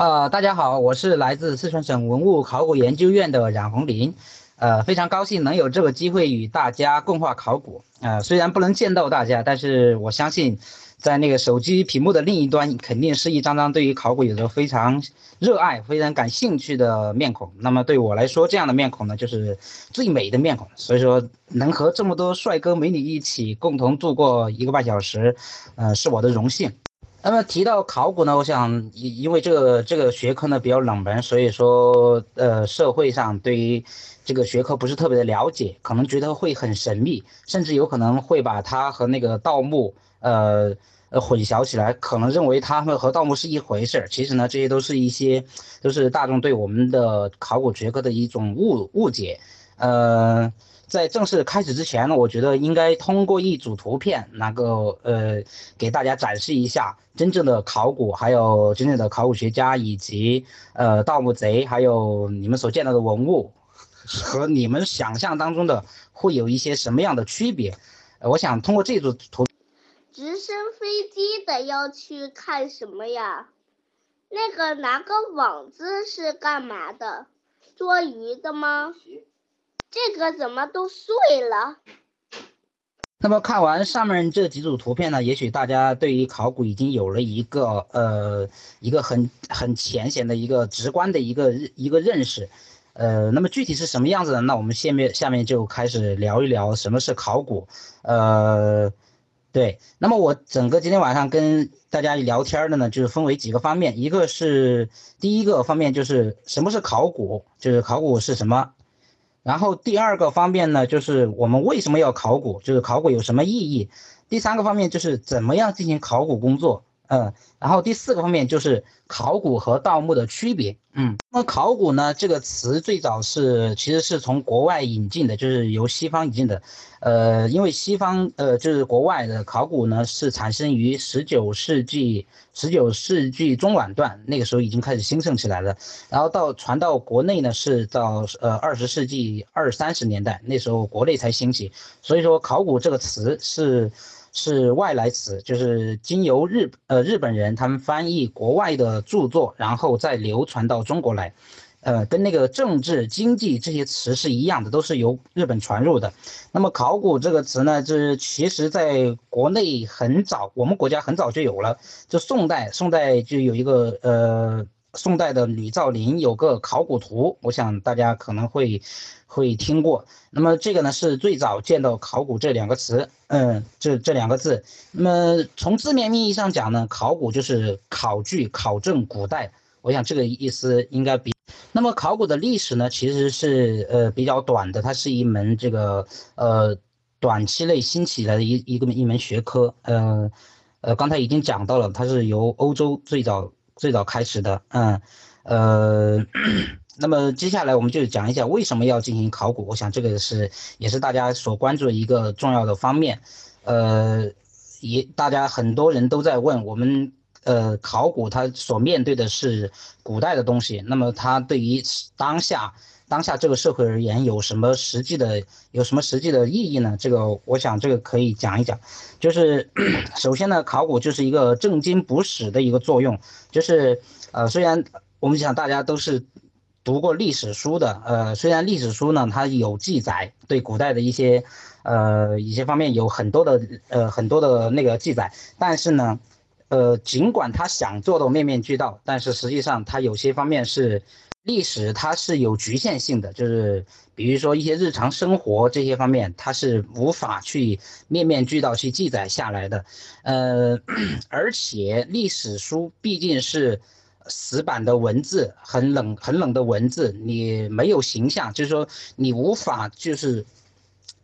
呃，大家好，我是来自四川省文物考古研究院的冉红林，呃，非常高兴能有这个机会与大家共话考古。呃，虽然不能见到大家，但是我相信，在那个手机屏幕的另一端，肯定是一张张对于考古有着非常热爱、非常感兴趣的面孔。那么对我来说，这样的面孔呢，就是最美的面孔。所以说，能和这么多帅哥美女一起共同度过一个半小时，呃，是我的荣幸。那么提到考古呢，我想因因为这个这个学科呢比较冷门，所以说呃社会上对于这个学科不是特别的了解，可能觉得会很神秘，甚至有可能会把它和那个盗墓呃混淆起来，可能认为它们和盗墓是一回事儿。其实呢，这些都是一些都是大众对我们的考古学科的一种误误解，呃。在正式开始之前呢，我觉得应该通过一组图片，能够呃给大家展示一下真正的考古，还有真正的考古学家，以及呃盗墓贼，还有你们所见到的文物，和你们想象当中的会有一些什么样的区别？我想通过这组图，直升飞机的要去看什么呀？那个拿个网子是干嘛的？捉鱼的吗？这个怎么都碎了？那么看完上面这几组图片呢，也许大家对于考古已经有了一个呃一个很很浅显的一个直观的一个一个认识，呃，那么具体是什么样子的？那我们下面下面就开始聊一聊什么是考古。呃，对，那么我整个今天晚上跟大家聊天的呢，就是分为几个方面，一个是第一个方面就是什么是考古，就是考古是什么。然后第二个方面呢，就是我们为什么要考古，就是考古有什么意义。第三个方面就是怎么样进行考古工作。嗯，然后第四个方面就是考古和盗墓的区别。嗯，那么考古呢这个词最早是其实是从国外引进的，就是由西方引进的。呃，因为西方呃就是国外的考古呢是产生于十九世纪十九世纪中晚段，那个时候已经开始兴盛起来了。然后到传到国内呢是到呃二十世纪二三十年代，那时候国内才兴起。所以说考古这个词是。是外来词，就是经由日呃日本人他们翻译国外的著作，然后再流传到中国来，呃，跟那个政治、经济这些词是一样的，都是由日本传入的。那么考古这个词呢，就是其实在国内很早，我们国家很早就有了，就宋代，宋代就有一个呃。宋代的吕造林有个考古图，我想大家可能会会听过。那么这个呢是最早见到考古这两个词，嗯，这这两个字。那么从字面意义上讲呢，考古就是考据、考证古代。我想这个意思应该比。那么考古的历史呢，其实是呃比较短的，它是一门这个呃短期内兴起来的一一个一门学科。呃呃，刚才已经讲到了，它是由欧洲最早。最早开始的，嗯，呃，那么接下来我们就讲一下为什么要进行考古。我想这个是也是大家所关注的一个重要的方面，呃，也大家很多人都在问我们，呃，考古它所面对的是古代的东西，那么它对于当下。当下这个社会而言，有什么实际的有什么实际的意义呢？这个我想这个可以讲一讲。就是 首先呢，考古就是一个正经补史的一个作用。就是呃，虽然我们想大家都是读过历史书的，呃，虽然历史书呢它有记载，对古代的一些呃一些方面有很多的呃很多的那个记载，但是呢，呃，尽管他想做到面面俱到，但是实际上他有些方面是。历史它是有局限性的，就是比如说一些日常生活这些方面，它是无法去面面俱到去记载下来的。呃，而且历史书毕竟是死板的文字，很冷很冷的文字，你没有形象，就是说你无法就是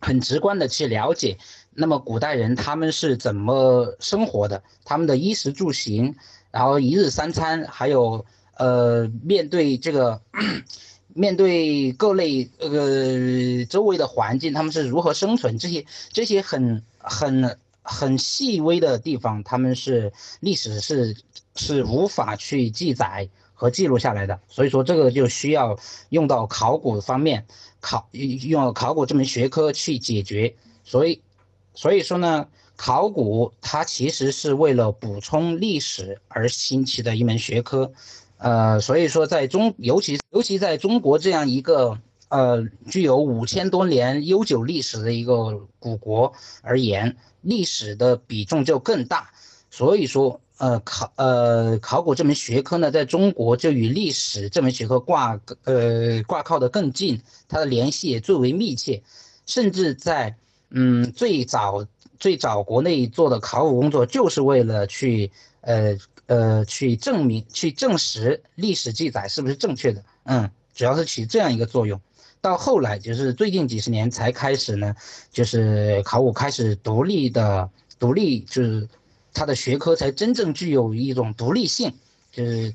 很直观的去了解，那么古代人他们是怎么生活的，他们的衣食住行，然后一日三餐，还有。呃，面对这个，面对各类呃周围的环境，他们是如何生存？这些这些很很很细微的地方，他们是历史是是无法去记载和记录下来的。所以说，这个就需要用到考古方面，考用考古这门学科去解决。所以，所以说呢。考古它其实是为了补充历史而兴起的一门学科，呃，所以说在中，尤其尤其在中国这样一个呃具有五千多年悠久历史的一个古国而言，历史的比重就更大。所以说，呃，考呃考古这门学科呢，在中国就与历史这门学科挂呃挂靠的更近，它的联系也最为密切，甚至在嗯最早最早国内做的考古工作，就是为了去呃。呃，去证明、去证实历史记载是不是正确的，嗯，主要是起这样一个作用。到后来，就是最近几十年才开始呢，就是考古开始独立的、独立，就是它的学科才真正具有一种独立性，就是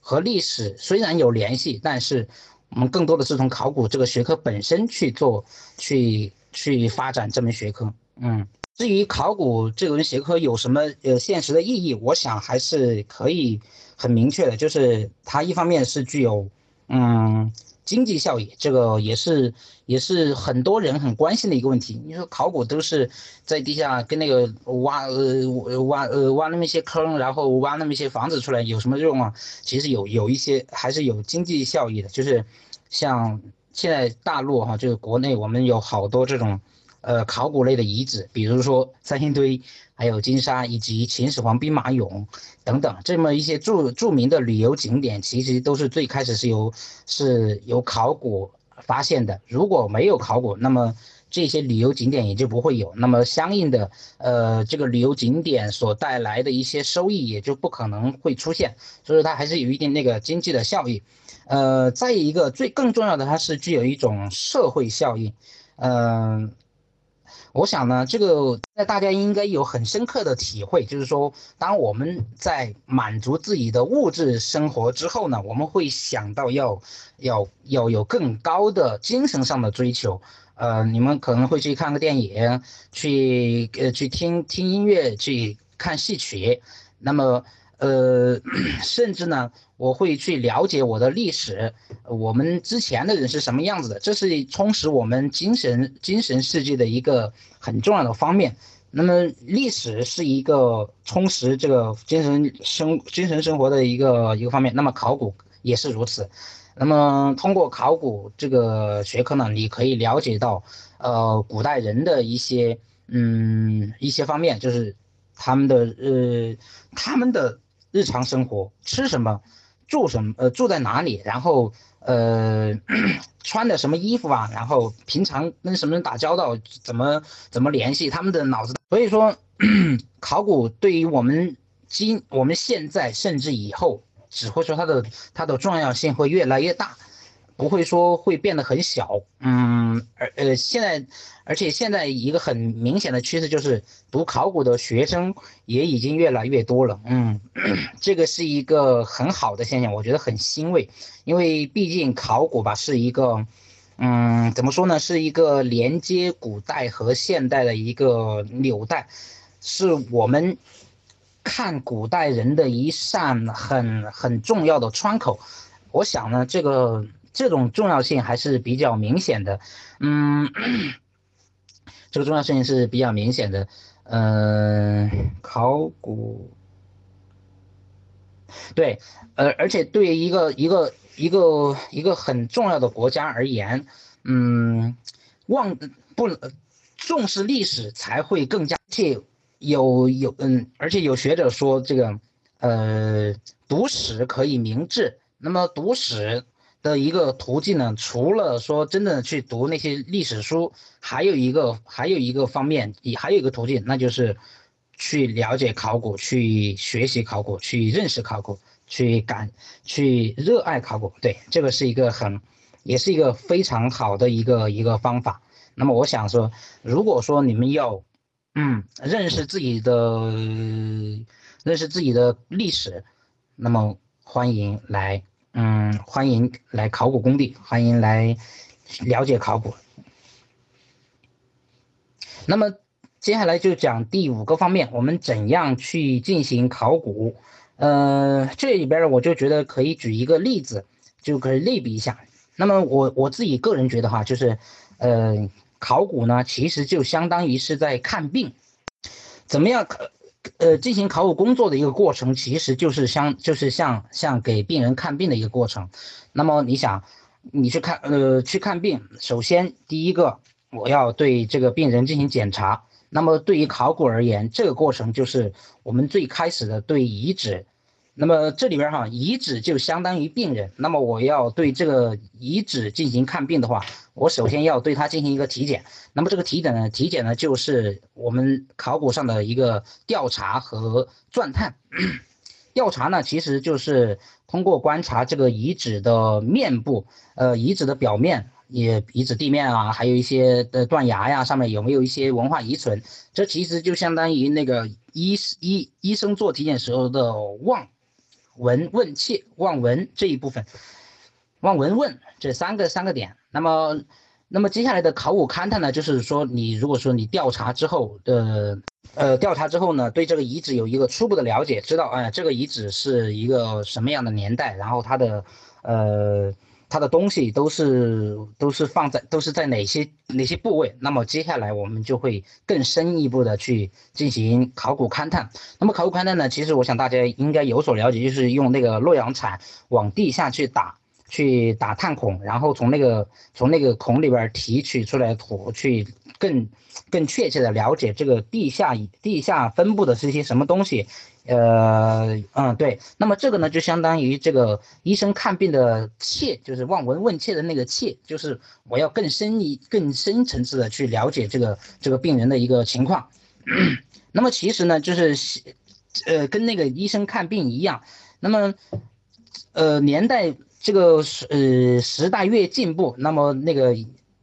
和历史虽然有联系，但是我们更多的是从考古这个学科本身去做、去去发展这门学科，嗯。至于考古这门学科有什么呃现实的意义，我想还是可以很明确的，就是它一方面是具有嗯经济效益，这个也是也是很多人很关心的一个问题。你说考古都是在地下跟那个挖呃挖呃挖那么一些坑，然后挖那么一些房子出来，有什么用啊？其实有有一些还是有经济效益的，就是像现在大陆哈，就是国内我们有好多这种。呃，考古类的遗址，比如说三星堆，还有金沙，以及秦始皇兵马俑等等，这么一些著著名的旅游景点，其实都是最开始是由是由考古发现的。如果没有考古，那么这些旅游景点也就不会有，那么相应的，呃，这个旅游景点所带来的一些收益也就不可能会出现。所以说它还是有一定那个经济的效益。呃，再一个最更重要的，它是具有一种社会效应，嗯。我想呢，这个在大家应该有很深刻的体会，就是说，当我们在满足自己的物质生活之后呢，我们会想到要要要有更高的精神上的追求。呃，你们可能会去看个电影，去呃去听听音乐，去看戏曲，那么。呃，甚至呢，我会去了解我的历史，我们之前的人是什么样子的，这是充实我们精神精神世界的一个很重要的方面。那么，历史是一个充实这个精神生精神生活的一个一个方面。那么，考古也是如此。那么，通过考古这个学科呢，你可以了解到，呃，古代人的一些嗯一些方面，就是他们的呃他们的。日常生活吃什么，住什么，呃，住在哪里，然后呃，穿的什么衣服啊，然后平常跟什么人打交道，怎么怎么联系，他们的脑子。所以说，考古对于我们今我们现在甚至以后，只会说它的它的重要性会越来越大。不会说会变得很小，嗯，而呃现在，而且现在一个很明显的趋势就是读考古的学生也已经越来越多了，嗯，这个是一个很好的现象，我觉得很欣慰，因为毕竟考古吧是一个，嗯，怎么说呢，是一个连接古代和现代的一个纽带，是我们看古代人的一扇很很重要的窗口，我想呢这个。这种重要性还是比较明显的，嗯，这个重要性是比较明显的，嗯，考古，对，呃，而且对于一个一个一个一个很重要的国家而言，嗯，忘不重视历史才会更加，且有有嗯，而且有学者说这个，呃，读史可以明志，那么读史。的一个途径呢，除了说真正的去读那些历史书，还有一个还有一个方面，也还有一个途径，那就是去了解考古，去学习考古，去认识考古，去感去热爱考古。对，这个是一个很，也是一个非常好的一个一个方法。那么我想说，如果说你们要，嗯，认识自己的认识自己的历史，那么欢迎来。嗯，欢迎来考古工地，欢迎来了解考古。那么接下来就讲第五个方面，我们怎样去进行考古？呃，这里边我就觉得可以举一个例子，就可以类比一下。那么我我自己个人觉得哈，就是呃，考古呢，其实就相当于是在看病，怎么样？呃，进行考古工作的一个过程，其实就是像就是像像给病人看病的一个过程。那么你想，你去看呃去看病，首先第一个我要对这个病人进行检查。那么对于考古而言，这个过程就是我们最开始的对遗址。那么这里边哈，遗址就相当于病人。那么我要对这个遗址进行看病的话，我首先要对他进行一个体检。那么这个体检呢，体检呢就是我们考古上的一个调查和钻探。调查呢，其实就是通过观察这个遗址的面部，呃，遗址的表面，也遗址地面啊，还有一些的断崖呀，上面有没有一些文化遗存？这其实就相当于那个医医医生做体检时候的望。闻问切望闻这一部分，望闻问这三个三个点。那么，那么接下来的考古勘探呢，就是说你如果说你调查之后呃，呃，调查之后呢，对这个遗址有一个初步的了解，知道哎，这个遗址是一个什么样的年代，然后它的，呃。它的东西都是都是放在都是在哪些哪些部位？那么接下来我们就会更深一步的去进行考古勘探。那么考古勘探呢，其实我想大家应该有所了解，就是用那个洛阳铲往地下去打，去打探孔，然后从那个从那个孔里边提取出来土，去更更确切的了解这个地下地下分布的是一些什么东西。呃，嗯，对，那么这个呢，就相当于这个医生看病的切，就是望闻问切的那个切，就是我要更深一、更深层次的去了解这个这个病人的一个情况。那么其实呢，就是呃，跟那个医生看病一样。那么，呃，年代这个呃时代越进步，那么那个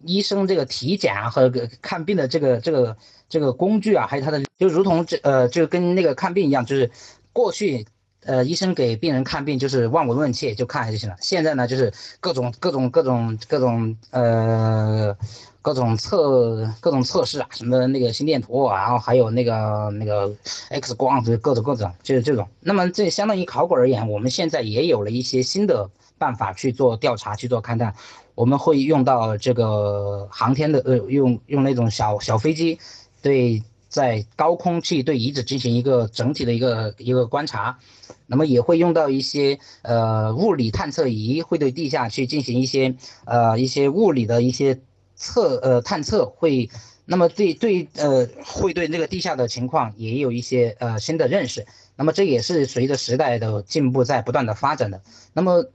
医生这个体检和看病的这个这个。这个工具啊，还有它的，就如同这呃，就跟那个看病一样，就是过去呃，医生给病人看病就是望闻问切就看就行了。现在呢，就是各种各种各种各种呃，各种测各种测试啊，什么那个心电图，然后还有那个那个 X 光，就是各种各种，就是这种。那么这相当于考古而言，我们现在也有了一些新的办法去做调查、去做勘探。我们会用到这个航天的呃，用用那种小小飞机。对，在高空去对遗址进行一个整体的一个一个观察，那么也会用到一些呃物理探测仪，会对地下去进行一些呃一些物理的一些测呃探测，会那么对对呃会对那个地下的情况也有一些呃新的认识，那么这也是随着时代的进步在不断的发展的，那么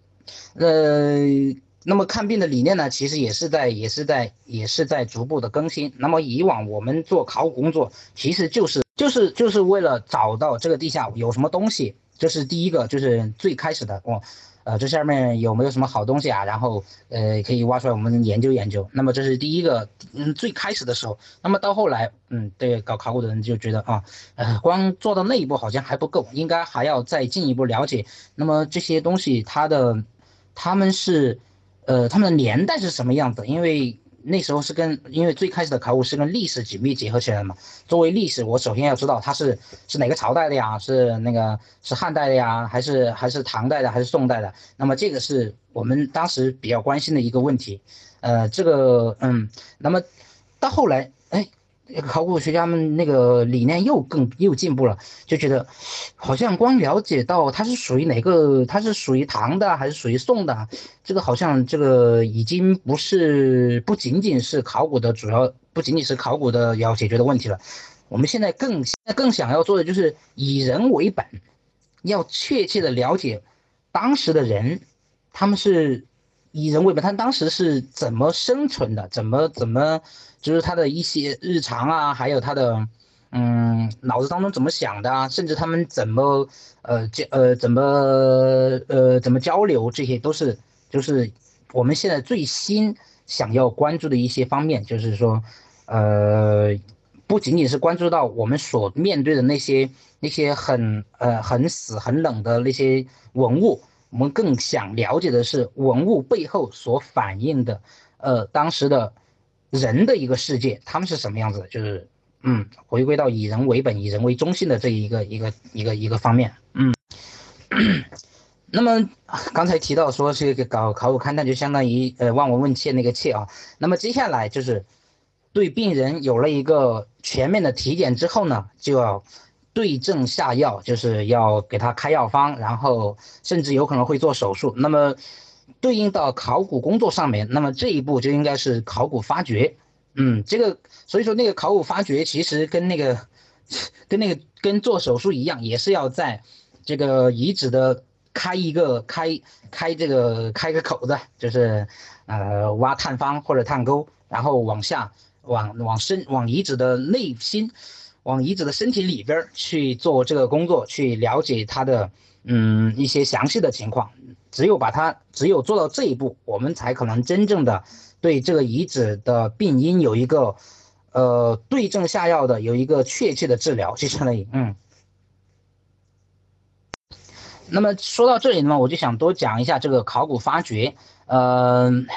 呃。那么看病的理念呢，其实也是在也是在也是在逐步的更新。那么以往我们做考古工作，其实就是就是就是为了找到这个地下有什么东西，这是第一个，就是最开始的哦，呃，这下面有没有什么好东西啊？然后呃，可以挖出来我们研究研究。那么这是第一个，嗯，最开始的时候。那么到后来，嗯，对搞考古的人就觉得啊，呃，光做到那一步好像还不够，应该还要再进一步了解。那么这些东西它的他们是。呃，他们的年代是什么样子？因为那时候是跟，因为最开始的考古是跟历史紧密结合起来的嘛。作为历史，我首先要知道它是是哪个朝代的呀？是那个是汉代的呀，还是还是唐代的，还是宋代的？那么这个是我们当时比较关心的一个问题。呃，这个嗯，那么到后来，考古学家们那个理念又更又进步了，就觉得好像光了解到它是属于哪个，它是属于唐的还是属于宋的，这个好像这个已经不是不仅仅是考古的主要，不仅仅是考古的要解决的问题了。我们现在更现在更想要做的就是以人为本，要确切的了解当时的人，他们是以人为本，他当时是怎么生存的，怎么怎么。就是他的一些日常啊，还有他的，嗯，脑子当中怎么想的啊，甚至他们怎么，呃，交呃怎么呃怎么交流，这些都是就是我们现在最新想要关注的一些方面。就是说，呃，不仅仅是关注到我们所面对的那些那些很呃很死很冷的那些文物，我们更想了解的是文物背后所反映的，呃，当时的。人的一个世界，他们是什么样子的？就是，嗯，回归到以人为本、以人为中心的这一个一个一个一个方面，嗯。那么刚才提到说这个搞考古勘探，就相当于呃望闻问切那个切啊。那么接下来就是对病人有了一个全面的体检之后呢，就要。对症下药，就是要给他开药方，然后甚至有可能会做手术。那么对应到考古工作上面，那么这一步就应该是考古发掘。嗯，这个所以说那个考古发掘其实跟那个跟那个跟做手术一样，也是要在这个遗址的开一个开开这个开个口子，就是呃挖探方或者探沟，然后往下往往深往遗址的内心，往遗址的身体里边去做这个工作，去了解它的嗯一些详细的情况。只有把它只有做到这一步，我们才可能真正的。对这个遗址的病因有一个，呃，对症下药的，有一个确切的治疗，就相当于，嗯。那么说到这里呢，我就想多讲一下这个考古发掘。嗯，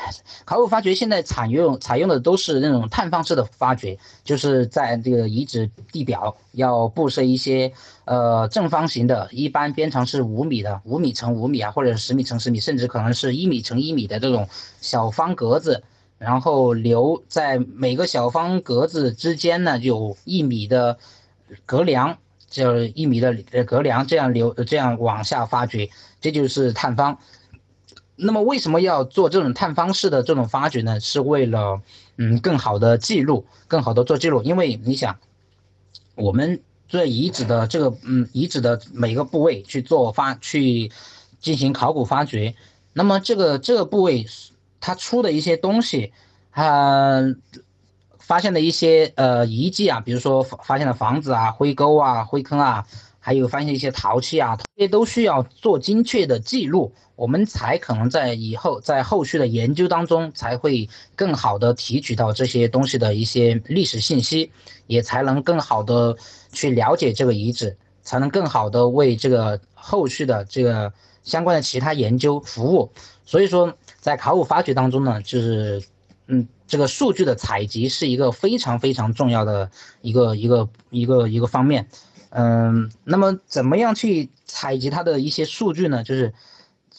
考古发掘现在采用采用的都是那种探方式的发掘，就是在这个遗址地表要布设一些呃正方形的，一般边长是五米的，五米乘五米啊，或者十米乘十米，甚至可能是一米乘一米的这种小方格子。然后留在每个小方格子之间呢，有一米的隔梁，就一米的隔梁，这样留这样往下发掘，这就是探方。那么为什么要做这种探方式的这种发掘呢？是为了嗯更好的记录，更好的做记录。因为你想，我们做遗址的这个嗯遗址的每个部位去做发去进行考古发掘，那么这个这个部位。他出的一些东西，他发现的一些呃遗迹啊，比如说发现的房子啊、灰沟啊、灰坑啊，还有发现一些陶器啊，这些都需要做精确的记录，我们才可能在以后在后续的研究当中才会更好的提取到这些东西的一些历史信息，也才能更好的去了解这个遗址，才能更好的为这个后续的这个相关的其他研究服务。所以说。在考古发掘当中呢，就是，嗯，这个数据的采集是一个非常非常重要的一个一个一个一个方面，嗯，那么怎么样去采集它的一些数据呢？就是，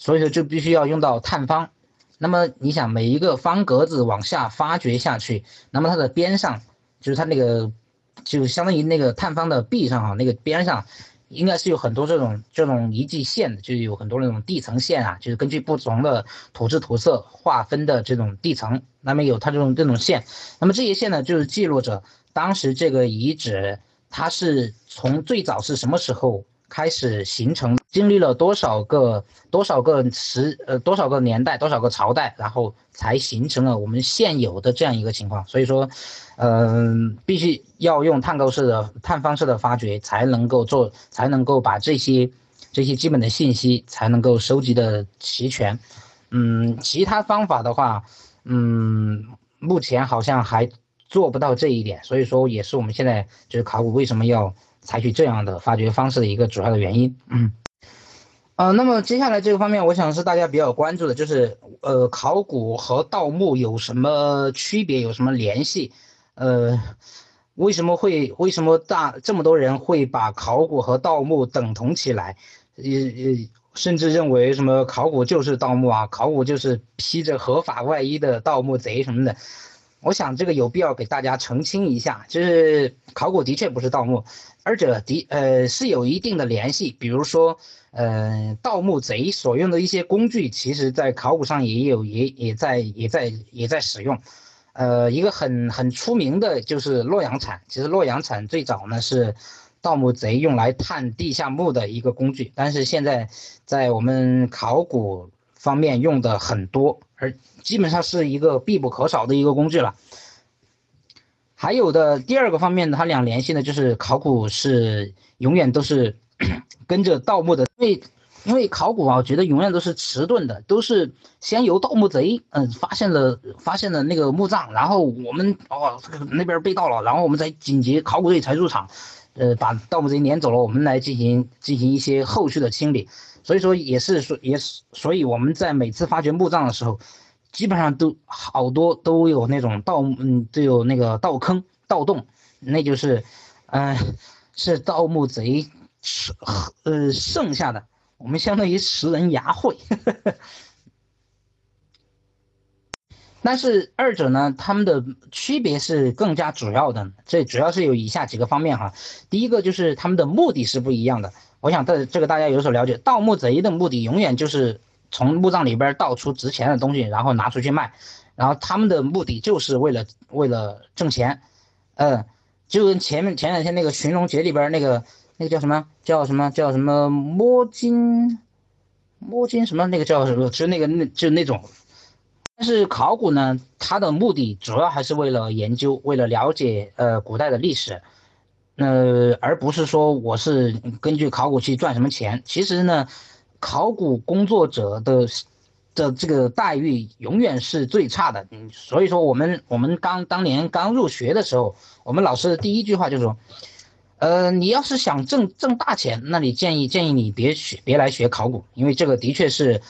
所以说就必须要用到探方。那么你想每一个方格子往下发掘下去，那么它的边上，就是它那个，就相当于那个探方的壁上哈，那个边上。应该是有很多这种这种遗迹线的，就有很多那种地层线啊，就是根据不同的土质土色划分的这种地层，那么有它这种这种线，那么这些线呢，就是记录着当时这个遗址它是从最早是什么时候。开始形成，经历了多少个多少个时呃多少个年代多少个朝代，然后才形成了我们现有的这样一个情况。所以说，嗯，必须要用探沟式的探方式的发掘，才能够做，才能够把这些这些基本的信息才能够收集的齐全。嗯，其他方法的话，嗯，目前好像还做不到这一点。所以说，也是我们现在就是考古为什么要。采取这样的发掘方式的一个主要的原因，嗯，呃，那么接下来这个方面，我想是大家比较关注的，就是呃，考古和盗墓有什么区别，有什么联系？呃，为什么会为什么大这么多人会把考古和盗墓等同起来？也也甚至认为什么考古就是盗墓啊，考古就是披着合法外衣的盗墓贼什么的。我想这个有必要给大家澄清一下，就是考古的确不是盗墓。二者的呃是有一定的联系，比如说，呃，盗墓贼所用的一些工具，其实在考古上也有也也在也在也在使用，呃，一个很很出名的就是洛阳铲，其实洛阳铲最早呢是盗墓贼用来探地下墓的一个工具，但是现在在我们考古方面用的很多，而基本上是一个必不可少的一个工具了。还有的第二个方面呢，它俩联系呢，就是考古是永远都是 跟着盗墓的，因为因为考古啊，我觉得永远都是迟钝的，都是先由盗墓贼嗯发现了发现了那个墓葬，然后我们哦那边被盗了，然后我们再紧急考古队才入场，呃把盗墓贼撵走了，我们来进行进行一些后续的清理，所以说也是说也是，所以我们在每次发掘墓葬的时候。基本上都好多都有那种盗，嗯，都有那个盗坑、盗洞，那就是，嗯，是盗墓贼吃，呃，剩下的，我们相当于食人牙慧。但是二者呢，它们的区别是更加主要的，这主要是有以下几个方面哈。第一个就是他们的目的是不一样的。我想这这个大家有所了解，盗墓贼的目的永远就是从墓葬里边盗出值钱的东西，然后拿出去卖，然后他们的目的就是为了为了挣钱，嗯，就跟前面前两天那个寻龙诀里边那个那个叫什么叫什么叫什么摸金摸金什么那个叫什么，就那个那就那种。但是考古呢，它的目的主要还是为了研究，为了了解呃古代的历史，呃，而不是说我是根据考古去赚什么钱。其实呢，考古工作者的的这个待遇永远是最差的。所以说我们我们刚当年刚入学的时候，我们老师的第一句话就是说，呃，你要是想挣挣大钱，那你建议建议你别学别来学考古，因为这个的确是。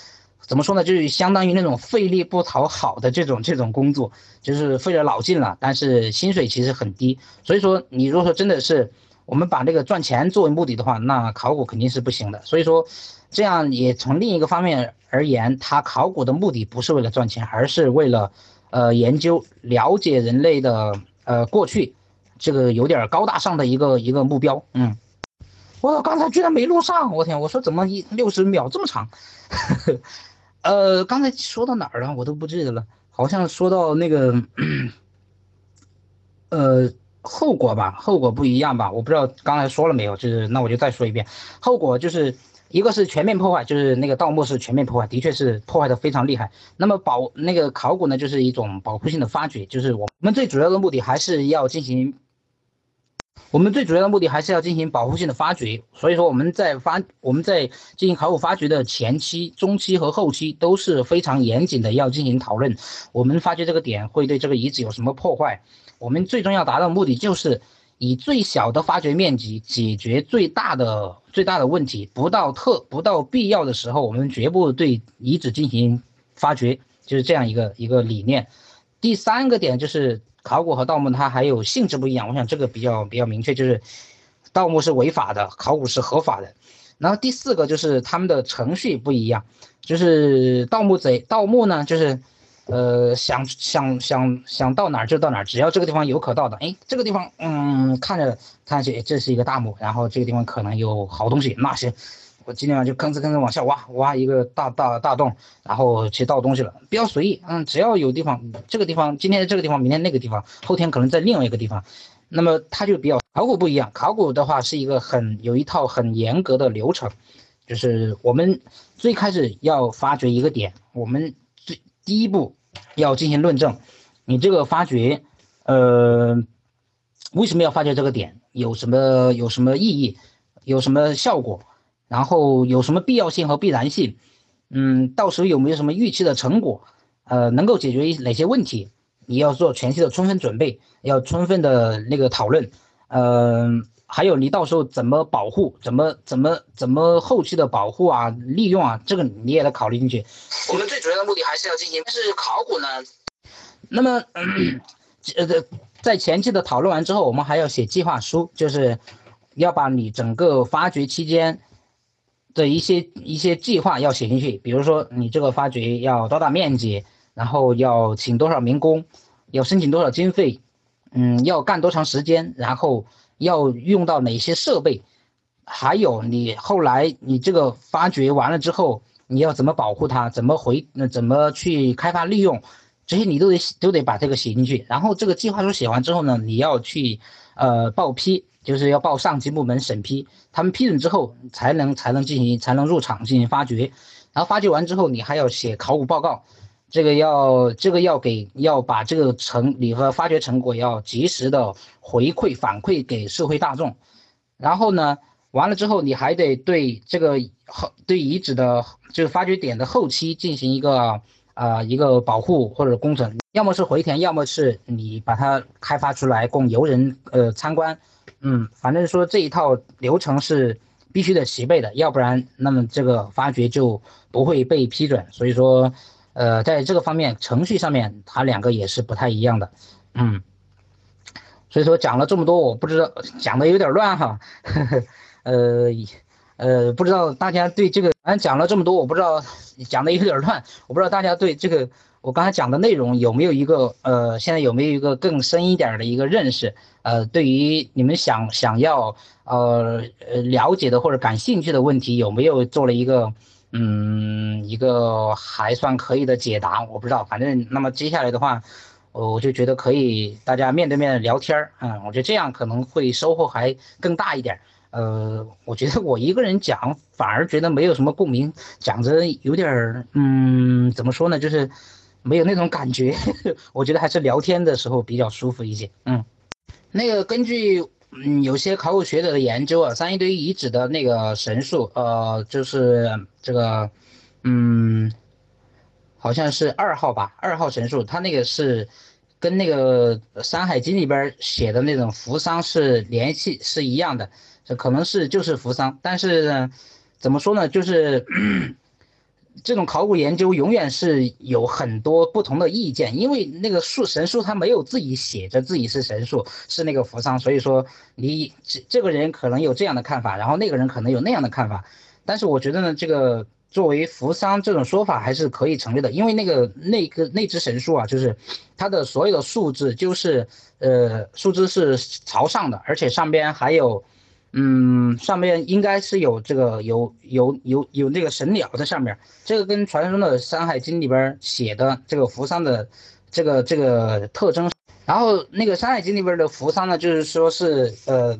怎么说呢？就是相当于那种费力不讨好的这种这种工作，就是费了老劲了，但是薪水其实很低。所以说，你如果说真的是我们把那个赚钱作为目的的话，那考古肯定是不行的。所以说，这样也从另一个方面而言，它考古的目的不是为了赚钱，而是为了呃研究了解人类的呃过去，这个有点高大上的一个一个目标。嗯，我刚才居然没录上，我天，我说怎么一六十秒这么长？呃，刚才说到哪儿了？我都不记得了，好像说到那个，呃，后果吧，后果不一样吧？我不知道刚才说了没有，就是那我就再说一遍，后果就是一个是全面破坏，就是那个盗墓是全面破坏，的确是破坏的非常厉害。那么保那个考古呢，就是一种保护性的发掘，就是我们最主要的目的还是要进行。我们最主要的目的还是要进行保护性的发掘，所以说我们在发我们在进行考古发掘的前期、中期和后期都是非常严谨的，要进行讨论。我们发掘这个点会对这个遗址有什么破坏？我们最终要达到的目的就是以最小的发掘面积解决最大的最大的问题。不到特不到必要的时候，我们绝不对遗址进行发掘，就是这样一个一个理念。第三个点就是。考古和盗墓它还有性质不一样，我想这个比较比较明确，就是盗墓是违法的，考古是合法的。然后第四个就是他们的程序不一样，就是盗墓贼盗墓呢，就是呃想想想想到哪儿就到哪儿，只要这个地方有可盗的，哎，这个地方嗯看着看起这是一个大墓，然后这个地方可能有好东西，那行。我今天晚上就吭哧吭哧往下挖，挖一个大大大洞，然后去倒东西了，比较随意。嗯，只要有地方，这个地方今天这个地方，明天那个地方，后天可能在另外一个地方，那么它就比较考古不一样。考古的话是一个很有一套很严格的流程，就是我们最开始要发掘一个点，我们最第一步要进行论证，你这个发掘，呃，为什么要发掘这个点？有什么有什么意义？有什么效果？然后有什么必要性和必然性？嗯，到时候有没有什么预期的成果？呃，能够解决哪些问题？你要做前期的充分准备，要充分的那个讨论。嗯，还有你到时候怎么保护？怎么怎么怎么后期的保护啊？利用啊？这个你也得考虑进去。我们最主要的目的还是要进行，但是考古呢？那么，呃，在前期的讨论完之后，我们还要写计划书，就是要把你整个发掘期间。的一些一些计划要写进去，比如说你这个发掘要多大面积，然后要请多少民工，要申请多少经费，嗯，要干多长时间，然后要用到哪些设备，还有你后来你这个发掘完了之后，你要怎么保护它，怎么回，那怎么去开发利用，这些你都得都得把这个写进去。然后这个计划书写完之后呢，你要去呃报批。就是要报上级部门审批，他们批准之后才能才能进行才能入场进行发掘，然后发掘完之后你还要写考古报告，这个要这个要给要把这个成你和发掘成果要及时的回馈反馈给社会大众，然后呢完了之后你还得对这个后对遗址的就是发掘点的后期进行一个啊一个保护或者工程，要么是回填，要么是你把它开发出来供游人呃参观。嗯，反正说这一套流程是必须得齐备的，要不然那么这个发掘就不会被批准。所以说，呃，在这个方面程序上面，它两个也是不太一样的。嗯，所以说讲了这么多，我不知道讲的有点乱哈，呃，呃，不知道大家对这个，俺讲了这么多，我不知道讲的有点乱，我不知道大家对这个我刚才讲的内容有没有一个呃，现在有没有一个更深一点的一个认识？呃，对于你们想想要呃呃了解的或者感兴趣的问题，有没有做了一个嗯一个还算可以的解答？我不知道，反正那么接下来的话，我就觉得可以大家面对面聊天儿，嗯，我觉得这样可能会收获还更大一点。呃，我觉得我一个人讲反而觉得没有什么共鸣，讲着有点儿嗯，怎么说呢，就是没有那种感觉。我觉得还是聊天的时候比较舒服一些，嗯。那个根据嗯有些考古学者的研究啊，三星堆遗址的那个神树，呃，就是这个，嗯，好像是二号吧，二号神树，它那个是跟那个《山海经》里边写的那种扶桑是联系是一样的，这可能是就是扶桑，但是呢怎么说呢，就是。这种考古研究永远是有很多不同的意见，因为那个树神树他没有自己写着自己是神树，是那个扶桑，所以说你这这个人可能有这样的看法，然后那个人可能有那样的看法。但是我觉得呢，这个作为扶桑这种说法还是可以成立的，因为那个那个那只神树啊，就是它的所有的树枝就是呃树枝是朝上的，而且上边还有。嗯，上面应该是有这个有有有有那个神鸟在上面，这个跟传说中的《山海经》里边写的这个扶桑的这个这个特征。然后那个《山海经》里边的扶桑呢，就是说是呃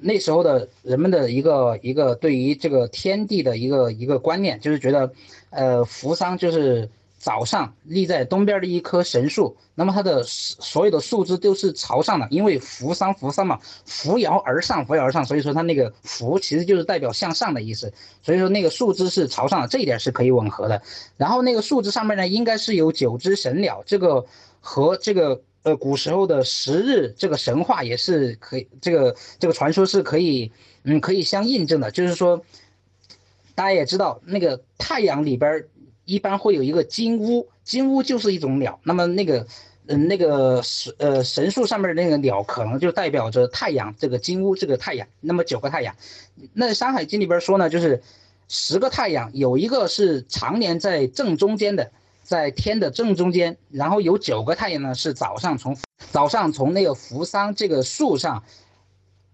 那时候的人们的一个一个对于这个天地的一个一个观念，就是觉得呃扶桑就是。早上立在东边的一棵神树，那么它的所有的树枝都是朝上的，因为扶桑扶桑嘛，扶摇而上，扶摇而上，所以说它那个扶其实就是代表向上的意思，所以说那个树枝是朝上的，这一点是可以吻合的。然后那个树枝上面呢，应该是有九只神鸟，这个和这个呃古时候的十日这个神话也是可以，这个这个传说是可以，嗯，可以相印证的。就是说，大家也知道那个太阳里边。一般会有一个金乌，金乌就是一种鸟。那么那个，嗯，那个神呃神树上面的那个鸟，可能就代表着太阳。这个金乌，这个太阳。那么九个太阳，那《山海经》里边说呢，就是十个太阳，有一个是常年在正中间的，在天的正中间。然后有九个太阳呢，是早上从早上从那个扶桑这个树上，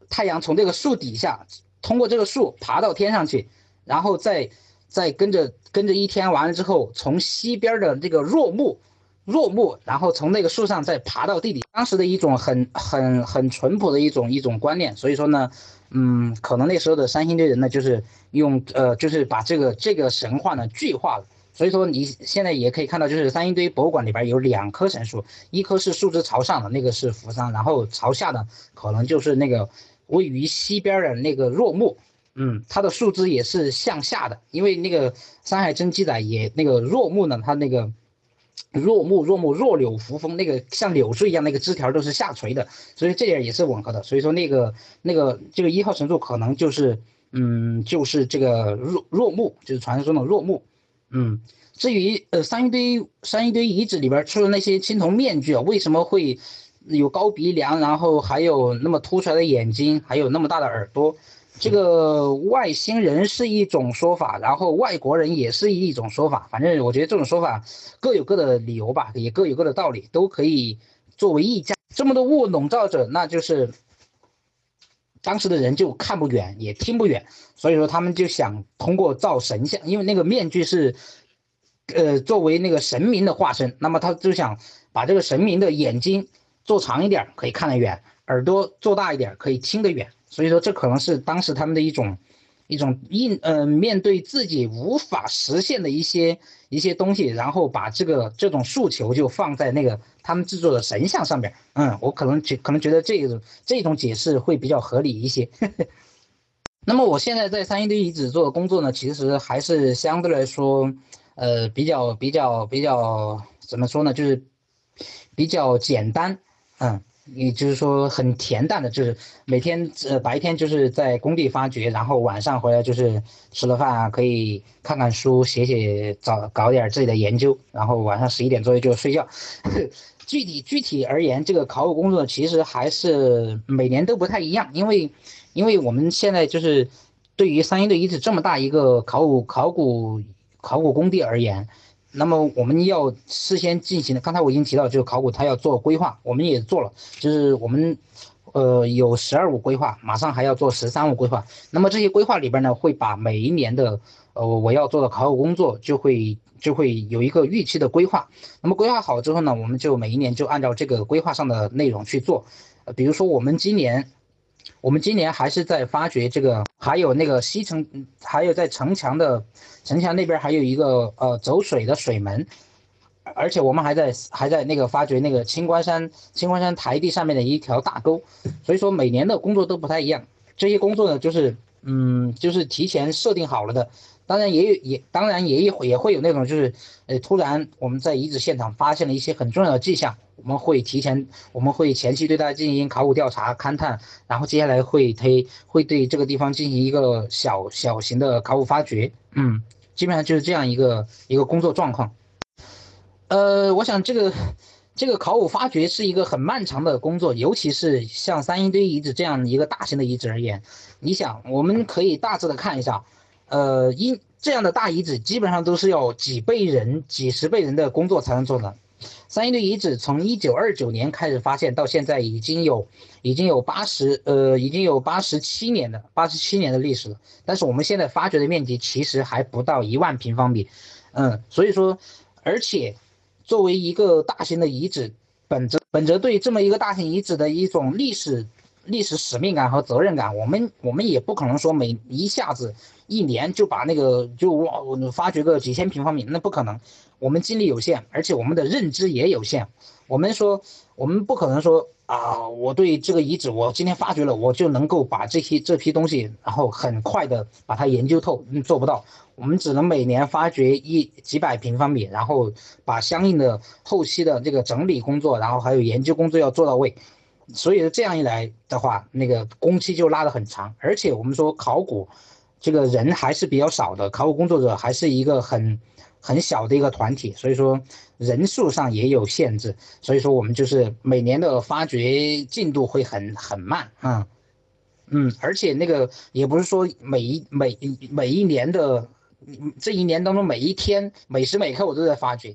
太阳从这个树底下通过这个树爬到天上去，然后再。再跟着跟着一天完了之后，从西边的这个若木，若木，然后从那个树上再爬到地底。当时的一种很很很淳朴的一种一种观念，所以说呢，嗯，可能那时候的三星堆人呢，就是用呃，就是把这个这个神话呢具化了。所以说你现在也可以看到，就是三星堆博物馆里边有两棵神树，一棵是树枝朝上的那个是扶桑，然后朝下的可能就是那个位于西边的那个若木。嗯，它的树枝也是向下的，因为那个《山海经》记载也那个若木呢，它那个若木若木若柳扶风，那个像柳树一样那个枝条都是下垂的，所以这点也是吻合的。所以说那个那个这个一号神树可能就是嗯就是这个若若木，就是传说中的若木。嗯，至于呃三星堆三星堆遗址里边出的那些青铜面具啊，为什么会有高鼻梁，然后还有那么凸出来的眼睛，还有那么大的耳朵？这个外星人是一种说法，然后外国人也是一种说法。反正我觉得这种说法各有各的理由吧，也各有各的道理，都可以作为溢价。这么多雾笼罩着，那就是当时的人就看不远，也听不远，所以说他们就想通过造神像，因为那个面具是，呃，作为那个神明的化身，那么他就想把这个神明的眼睛做长一点，可以看得远；耳朵做大一点，可以听得远。所以说，这可能是当时他们的一种，一种应呃面对自己无法实现的一些一些东西，然后把这个这种诉求就放在那个他们制作的神像上面。嗯，我可能觉可能觉得这种这种解释会比较合理一些。那么我现在在三星堆遗址做的工作呢，其实还是相对来说，呃，比较比较比较怎么说呢，就是比较简单，嗯。也就是说很恬淡的，就是每天呃白天就是在工地发掘，然后晚上回来就是吃了饭啊，可以看看书，写写找搞点自己的研究，然后晚上十一点左右就睡觉。具体具体而言，这个考古工作其实还是每年都不太一样，因为因为我们现在就是对于三星堆遗址这么大一个考古考古考古工地而言。那么我们要事先进行的，刚才我已经提到，就是考古它要做规划，我们也做了，就是我们，呃，有十二五规划，马上还要做十三五规划。那么这些规划里边呢，会把每一年的，呃，我要做的考古工作就会就会有一个预期的规划。那么规划好之后呢，我们就每一年就按照这个规划上的内容去做。呃，比如说我们今年。我们今年还是在发掘这个，还有那个西城，还有在城墙的城墙那边还有一个呃走水的水门，而且我们还在还在那个发掘那个青关山青关山台地上面的一条大沟，所以说每年的工作都不太一样。这些工作呢，就是嗯，就是提前设定好了的。当然也有也当然也也也会有那种就是呃突然我们在遗址现场发现了一些很重要的迹象。我们会提前，我们会前期对它进行考古调查、勘探，然后接下来会推，会对这个地方进行一个小小型的考古发掘。嗯，基本上就是这样一个一个工作状况。呃，我想这个这个考古发掘是一个很漫长的工作，尤其是像三星堆遗址这样一个大型的遗址而言，你想，我们可以大致的看一下，呃，因这样的大遗址基本上都是要几倍人、几十倍人的工作才能做的。三星堆遗址从一九二九年开始发现，到现在已经有已经有八十呃已经有八十七年的八十七年的历史了。但是我们现在发掘的面积其实还不到一万平方米，嗯，所以说，而且作为一个大型的遗址，本着本着对这么一个大型遗址的一种历史历史使命感和责任感，我们我们也不可能说每一下子一年就把那个就哇发掘个几千平方米，那不可能。我们精力有限，而且我们的认知也有限。我们说，我们不可能说啊，我对这个遗址，我今天发掘了，我就能够把这些这批东西，然后很快的把它研究透。嗯，做不到。我们只能每年发掘一几百平方米，然后把相应的后期的这个整理工作，然后还有研究工作要做到位。所以这样一来的话，那个工期就拉得很长。而且我们说考古，这个人还是比较少的，考古工作者还是一个很。很小的一个团体，所以说人数上也有限制，所以说我们就是每年的发掘进度会很很慢啊，嗯，而且那个也不是说每一每每一年的这一年当中每一天每时每刻我都在发掘。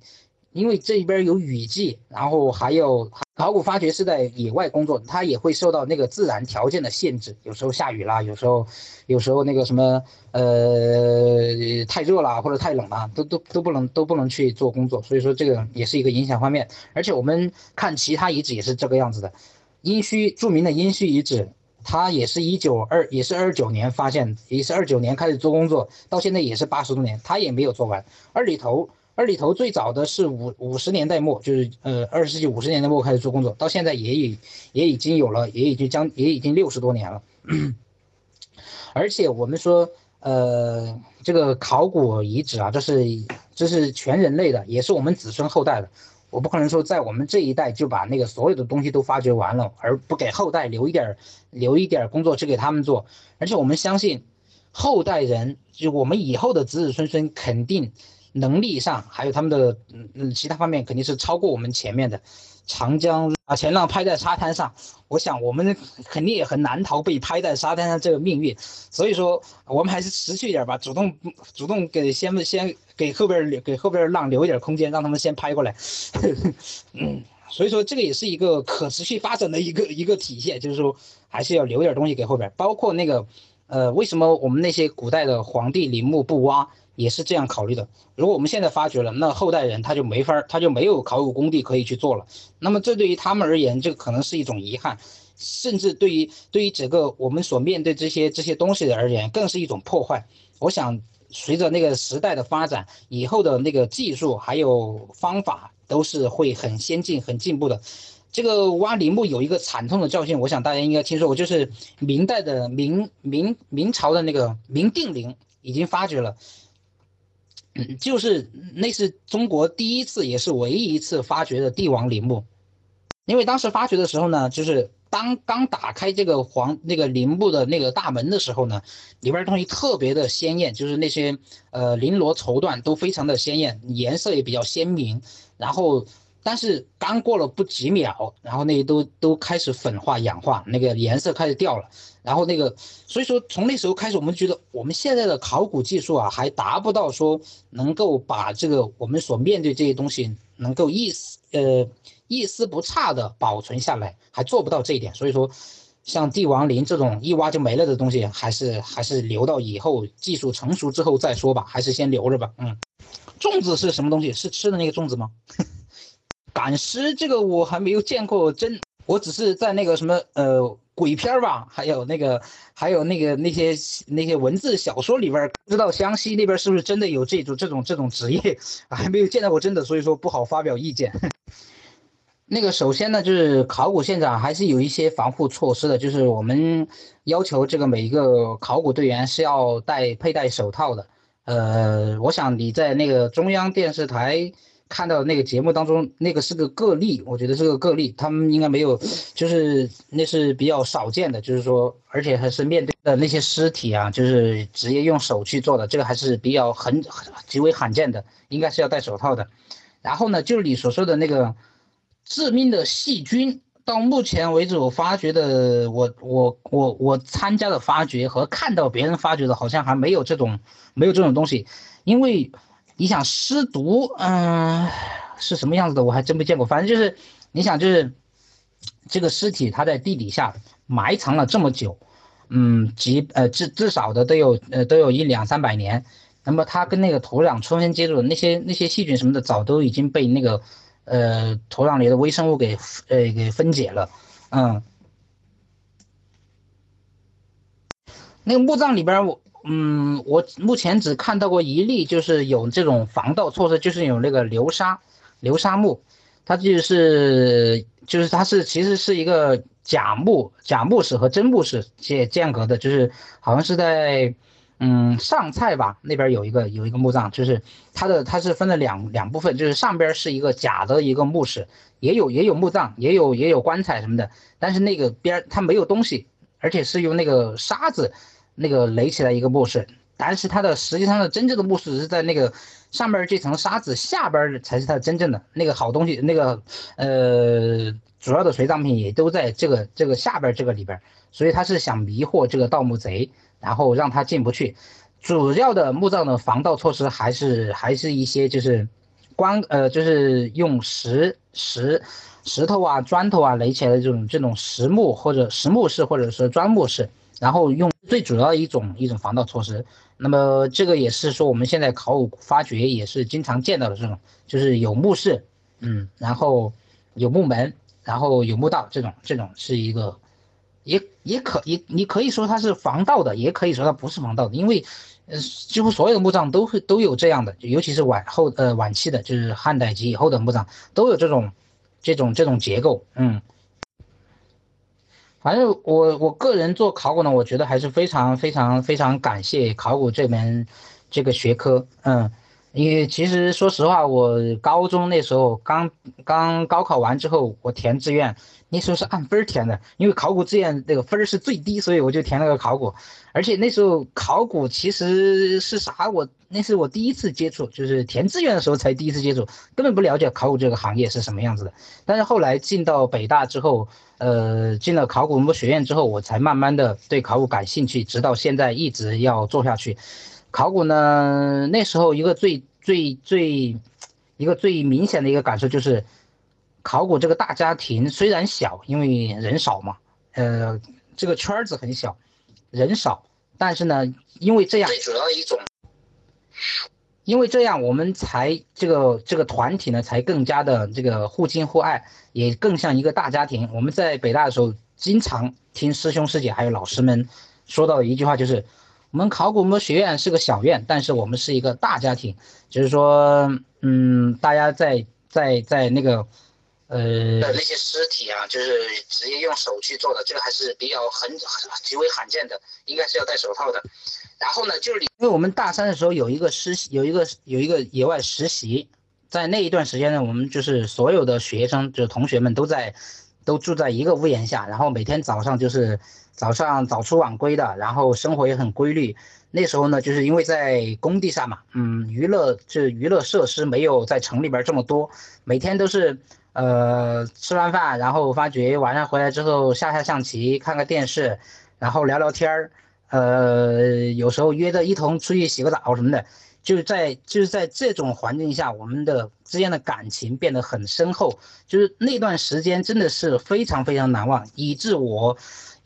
因为这边有雨季，然后还有考古发掘是在野外工作，它也会受到那个自然条件的限制，有时候下雨啦，有时候，有时候那个什么，呃，太热了或者太冷了，都都都不能都不能去做工作，所以说这个也是一个影响方面。而且我们看其他遗址也是这个样子的，殷墟著名的殷墟遗址，它也是一九二也是二九年发现，也是二九年开始做工作，到现在也是八十多年，它也没有做完。二里头。二里头最早的是五五十年代末，就是呃二十世纪五十年代末开始做工作，到现在也已也已经有了，也已经将也已经六十多年了。而且我们说，呃，这个考古遗址啊，这是这是全人类的，也是我们子孙后代的。我不可能说在我们这一代就把那个所有的东西都发掘完了，而不给后代留一点儿留一点儿工作去给他们做。而且我们相信，后代人就我们以后的子子孙孙肯定。能力上还有他们的嗯嗯其他方面肯定是超过我们前面的。长江把前浪拍在沙滩上，我想我们肯定也很难逃被拍在沙滩上这个命运。所以说我们还是识趣一点吧，主动主动给先先给后边留给后边浪留一点空间，让他们先拍过来。嗯，所以说这个也是一个可持续发展的一个一个体现，就是说还是要留点东西给后边，包括那个呃为什么我们那些古代的皇帝陵墓不挖？也是这样考虑的。如果我们现在发掘了，那后代人他就没法，他就没有考古工地可以去做了。那么这对于他们而言，这个可能是一种遗憾，甚至对于对于整个我们所面对这些这些东西的而言，更是一种破坏。我想，随着那个时代的发展，以后的那个技术还有方法都是会很先进、很进步的。这个挖陵墓有一个惨痛的教训，我想大家应该听说过，就是明代的明明明朝的那个明定陵已经发掘了。就是那是中国第一次，也是唯一一次发掘的帝王陵墓，因为当时发掘的时候呢，就是当刚打开这个皇那个陵墓的那个大门的时候呢，里边东西特别的鲜艳，就是那些呃绫罗绸缎都非常的鲜艳，颜色也比较鲜明，然后。但是刚过了不几秒，然后那些都都开始粉化氧化，那个颜色开始掉了。然后那个，所以说从那时候开始，我们觉得我们现在的考古技术啊，还达不到说能够把这个我们所面对这些东西能够一丝呃一丝不差的保存下来，还做不到这一点。所以说，像帝王陵这种一挖就没了的东西，还是还是留到以后技术成熟之后再说吧，还是先留着吧。嗯，粽子是什么东西？是吃的那个粽子吗？赶尸这个我还没有见过真，我只是在那个什么呃。鬼片吧，还有那个，还有那个那些那些文字小说里边，不知道湘西那边是不是真的有这种这种这种职业，还没有见到过真的，所以说不好发表意见。那个首先呢，就是考古现场还是有一些防护措施的，就是我们要求这个每一个考古队员是要戴佩戴手套的。呃，我想你在那个中央电视台。看到那个节目当中，那个是个个例，我觉得是个个例，他们应该没有，就是那是比较少见的，就是说，而且还是面对的那些尸体啊，就是直接用手去做的，这个还是比较很极为罕见的，应该是要戴手套的。然后呢，就是你所说的那个致命的细菌，到目前为止我发掘的，我我我我参加的发掘和看到别人发掘的，好像还没有这种没有这种东西，因为。你想尸毒，嗯，是什么样子的？我还真没见过。反正就是，你想就是，这个尸体它在地底下埋藏了这么久，嗯，几呃至至少的都有呃都有一两三百年。那么它跟那个土壤充分接触，那些那些细菌什么的，早都已经被那个呃土壤里的微生物给呃给分解了，嗯。那个墓葬里边我。嗯，我目前只看到过一例，就是有这种防盗措施，就是有那个流沙，流沙墓，它就是就是它是其实是一个假墓，假墓室和真墓室间间隔的，就是好像是在嗯上菜吧那边有一个有一个墓葬，就是它的它是分了两两部分，就是上边是一个假的一个墓室，也有也有墓葬，也有也有棺材什么的，但是那个边它没有东西，而且是用那个沙子。那个垒起来一个墓室，但是它的实际上的真正的墓室是在那个上边这层沙子下边才是它真正的那个好东西，那个呃主要的随葬品也都在这个这个下边这个里边，所以他是想迷惑这个盗墓贼，然后让他进不去。主要的墓葬的防盗措施还是还是一些就是关呃就是用石石石头啊砖头啊垒起来的这种这种石墓或者石墓室或者是砖墓室。然后用最主要的一种一种防盗措施，那么这个也是说我们现在考古发掘也是经常见到的这种，就是有墓室，嗯，然后有墓门，然后有墓道，这种这种是一个，也也可也你可以说它是防盗的，也可以说它不是防盗的，因为呃几乎所有的墓葬都会都有这样的，尤其是晚后呃晚期的，就是汉代及以后的墓葬都有这种这种这种结构，嗯。反正我我个人做考古呢，我觉得还是非常非常非常感谢考古这门这个学科，嗯，因为其实说实话，我高中那时候刚刚高考完之后，我填志愿，那时候是按分填的，因为考古志愿那个分是最低，所以我就填了个考古。而且那时候考古其实是啥，我那是我第一次接触，就是填志愿的时候才第一次接触，根本不了解考古这个行业是什么样子的。但是后来进到北大之后。呃，进了考古文博学院之后，我才慢慢的对考古感兴趣，直到现在一直要做下去。考古呢，那时候一个最最最，一个最明显的一个感受就是，考古这个大家庭虽然小，因为人少嘛，呃，这个圈子很小，人少，但是呢，因为这样，最主要一种。因为这样，我们才这个这个团体呢，才更加的这个互敬互爱，也更像一个大家庭。我们在北大的时候，经常听师兄师姐还有老师们说到的一句话，就是我们考古墓学院是个小院，但是我们是一个大家庭。就是说，嗯，大家在在在那个，呃，那些尸体啊，就是直接用手去做的，这个还是比较很极为罕见的，应该是要戴手套的。然后呢，就是因为我们大三的时候有一个实习，有一个有一个野外实习，在那一段时间呢，我们就是所有的学生，就是同学们都在，都住在一个屋檐下，然后每天早上就是早上早出晚归的，然后生活也很规律，那时候呢，就是因为在工地上嘛，嗯，娱乐这娱乐设施没有在城里边这么多，每天都是呃吃完饭，然后发觉晚上回来之后下下象棋，看个电视，然后聊聊天儿，呃，有时候约着一同出去洗个澡什么的，就是在就是在这种环境下，我们的之间的感情变得很深厚，就是那段时间真的是非常非常难忘，以致我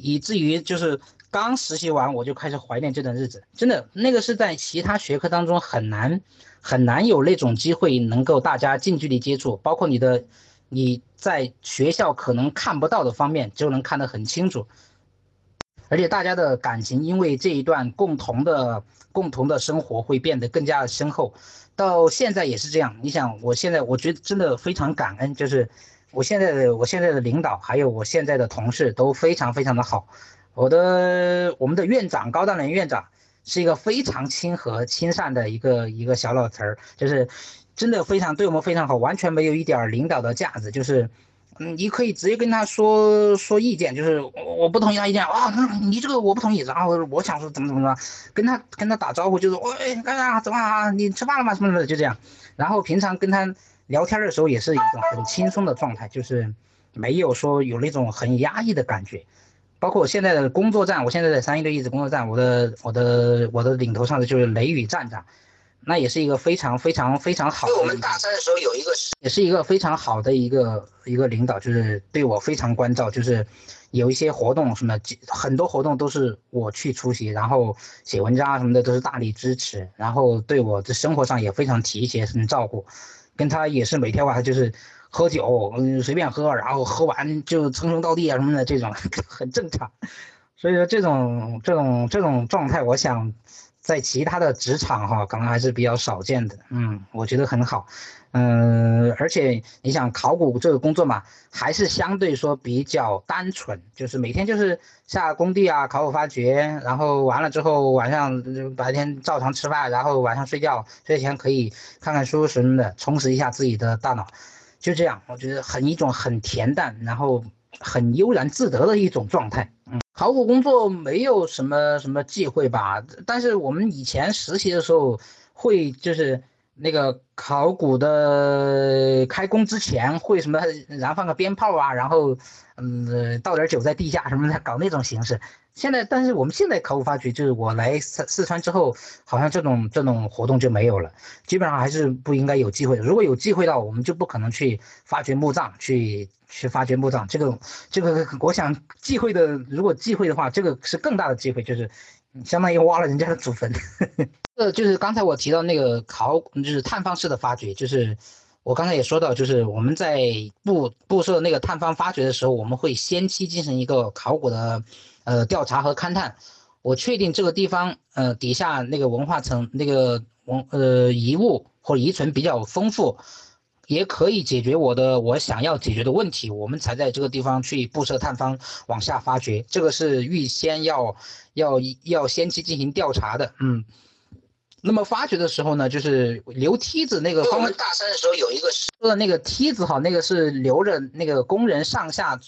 以至于就是。刚实习完，我就开始怀念这段日子。真的，那个是在其他学科当中很难很难有那种机会能够大家近距离接触，包括你的你在学校可能看不到的方面就能看得很清楚。而且大家的感情因为这一段共同的共同的生活会变得更加的深厚。到现在也是这样。你想，我现在我觉得真的非常感恩，就是我现在的我现在的领导还有我现在的同事都非常非常的好。我的我们的院长高大林院长是一个非常亲和亲善的一个一个小老头儿，就是真的非常对我们非常好，完全没有一点领导的架子，就是嗯，你可以直接跟他说说意见，就是我不同意他意见啊，那你这个我不同意，然后我想说怎么怎么着，跟他跟他打招呼就是喂干啥？怎么啊，你吃饭了吗？什么什么的就这样，然后平常跟他聊天的时候也是一种很轻松的状态，就是没有说有那种很压抑的感觉。包括我现在的工作站，我现在在三一队一直工作站，我的我的我的领头上的就是雷雨站长，那也是一个非常非常非常好。我们大三的时候有一个，也是一个非常好的一个一个领导，就是对我非常关照，就是有一些活动什么，很多活动都是我去出席，然后写文章什么的都是大力支持，然后对我的生活上也非常提携，很照顾，跟他也是每天晚上就是。喝酒，嗯，随便喝，然后喝完就称兄道弟啊什么的，这种 很正常。所以说这种这种这种状态，我想在其他的职场哈，可能还是比较少见的。嗯，我觉得很好。嗯，而且你想考古这个工作嘛，还是相对说比较单纯，就是每天就是下工地啊，考古发掘，然后完了之后晚上白天照常吃饭，然后晚上睡觉，睡前可以看看书什么的，充实一下自己的大脑。就这样，我觉得很一种很恬淡，然后很悠然自得的一种状态。嗯，考古工作没有什么什么忌讳吧？但是我们以前实习的时候，会就是那个考古的开工之前会什么燃放个鞭炮啊，然后嗯倒点酒在地下什么的，搞那种形式。现在，但是我们现在考古发掘，就是我来四四川之后，好像这种这种活动就没有了，基本上还是不应该有机会。如果有机会的话，我们就不可能去发掘墓葬，去去发掘墓葬。这个这个，我想忌讳的，如果忌讳的话，这个是更大的机会，就是相当于挖了人家的祖坟。呃，就是刚才我提到那个考，就是探方式的发掘，就是我刚才也说到，就是我们在布布设那个探方发掘的时候，我们会先期进行一个考古的。呃，调查和勘探，我确定这个地方，呃，底下那个文化层那个文呃遗物或遗存比较丰富，也可以解决我的我想要解决的问题，我们才在这个地方去布设探方往下发掘，这个是预先要要要先期进行调查的，嗯。那么发掘的时候呢，就是留梯子那个。我们大山的时候有一个说的那个梯子哈，那个是留着那个工人上下。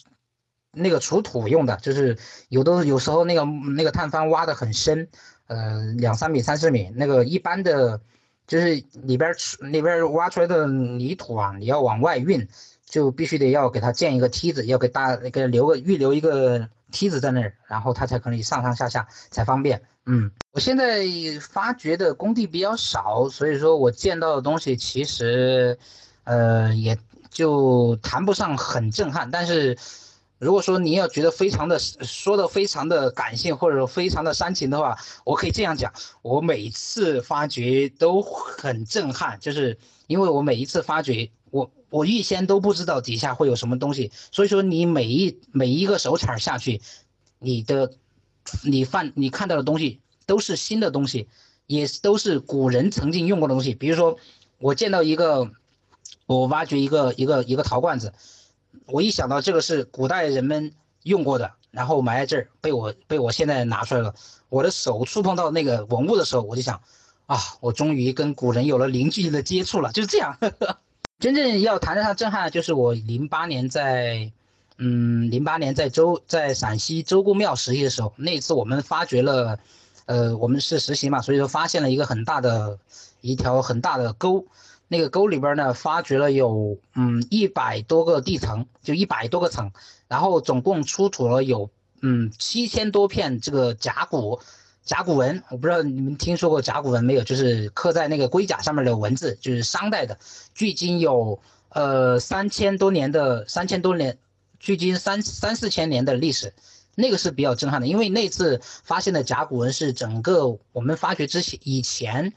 那个除土用的，就是有的有时候那个那个探方挖的很深，呃，两三米、三四米，那个一般的，就是里边里边挖出来的泥土啊，你要往外运，就必须得要给他建一个梯子，要给大给留个预留一个梯子在那儿，然后他才可以上上下下才方便。嗯，我现在发掘的工地比较少，所以说我见到的东西其实，呃，也就谈不上很震撼，但是。如果说你要觉得非常的说的非常的感性或者说非常的煽情的话，我可以这样讲，我每次发掘都很震撼，就是因为我每一次发掘，我我预先都不知道底下会有什么东西，所以说你每一每一个手铲下去，你的你犯你看到的东西都是新的东西，也都是古人曾经用过的东西，比如说我见到一个，我挖掘一个一个一个陶罐子。我一想到这个是古代人们用过的，然后埋在这儿，被我被我现在拿出来了。我的手触碰到那个文物的时候，我就想，啊，我终于跟古人有了零距离的接触了。就是这样。真正要谈得上震撼，就是我零八年在，嗯，零八年在周在陕西周公庙实习的时候，那次我们发掘了，呃，我们是实习嘛，所以说发现了一个很大的一条很大的沟，那个沟里边呢，发掘了有嗯一百多个地层，就一百多个层，然后总共出土了有嗯七千多片这个甲骨甲骨文，我不知道你们听说过甲骨文没有？就是刻在那个龟甲上面的文字，就是商代的，距今有呃三千多年的三千多年，距今三三四千年的历史。那个是比较震撼的，因为那次发现的甲骨文是整个我们发掘之前以前，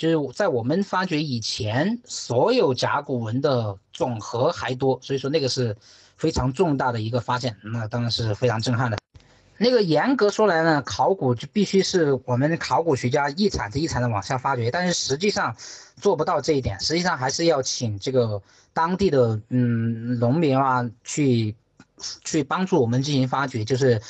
就是在我们发掘以前所有甲骨文的总和还多，所以说那个是非常重大的一个发现，那当然是非常震撼的。那个严格说来呢，考古就必须是我们考古学家一铲子一铲子往下发掘，但是实际上做不到这一点，实际上还是要请这个当地的嗯农民啊去。去帮助我们进行发掘，就是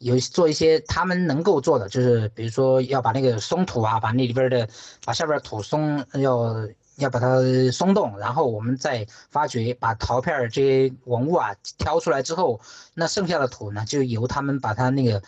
有做一些他们能够做的，就是比如说要把那个松土啊，把那里边的把下边土松要要把它松动，然后我们再发掘，把陶片这些文物啊挑出来之后，那剩下的土呢，就由他们把它那个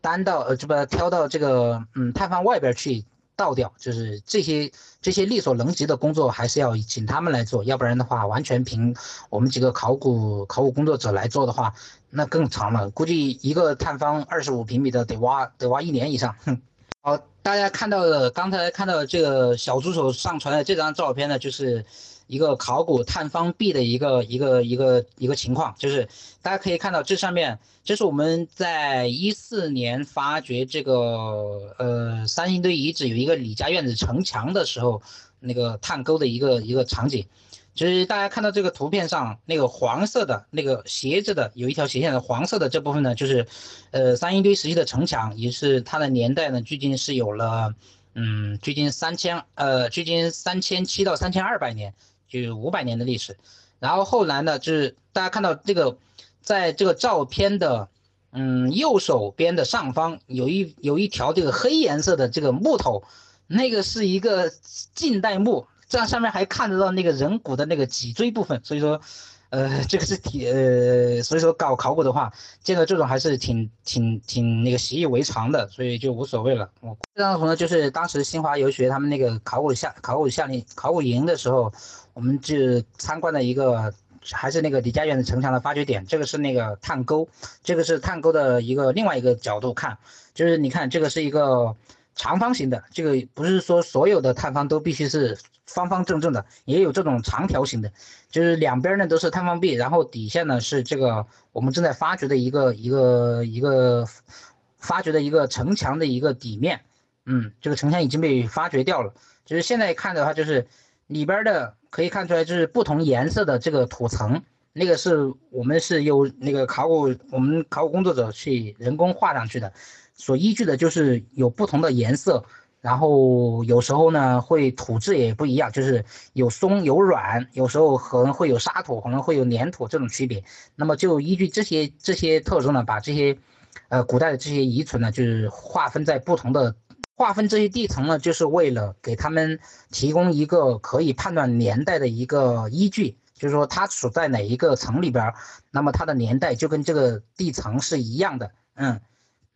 担到呃，就把它挑到这个嗯探方外边去。倒掉，就是这些这些力所能及的工作，还是要请他们来做，要不然的话，完全凭我们几个考古考古工作者来做的话，那更长了，估计一个探方二十五平米的得挖得挖一年以上。哼好，大家看到的刚才看到的这个小助手上传的这张照片呢，就是。一个考古探方壁的一个一个一个一个情况，就是大家可以看到这上面，这是我们在一四年发掘这个呃三星堆遗址有一个李家院子城墙的时候，那个探沟的一个一个场景，就是大家看到这个图片上那个黄色的那个斜着的有一条斜线的黄色的这部分呢，就是呃三星堆时期的城墙，也是它的年代呢，距今是有了嗯距今三千呃距今三千七到三千二百年。就五百年的历史，然后后来呢，就是大家看到这个，在这个照片的，嗯，右手边的上方有一有一条这个黑颜色的这个木头，那个是一个近代墓，这样上面还看得到那个人骨的那个脊椎部分，所以说。呃，这个是挺呃，所以说搞考古的话，见到这种还是挺挺挺那个习以为常的，所以就无所谓了。我这张图呢，就是当时新华游学他们那个考古夏考古夏令考古营的时候，我们就参观的一个，还是那个李家园的城墙的发掘点。这个是那个探沟，这个是探沟的一个另外一个角度看，就是你看这个是一个长方形的，这个不是说所有的探方都必须是。方方正正的，也有这种长条形的，就是两边呢都是探方壁，然后底下呢是这个我们正在发掘的一个一个一个发掘的一个城墙的一个底面，嗯，这个城墙已经被发掘掉了，就是现在看的话，就是里边的可以看出来就是不同颜色的这个土层，那个是我们是由那个考古我们考古工作者去人工画上去的，所依据的就是有不同的颜色。然后有时候呢，会土质也不一样，就是有松有软，有时候可能会有沙土，可能会有粘土这种区别。那么就依据这些这些特征呢，把这些，呃，古代的这些遗存呢，就是划分在不同的，划分这些地层呢，就是为了给他们提供一个可以判断年代的一个依据，就是说它处在哪一个层里边，那么它的年代就跟这个地层是一样的，嗯，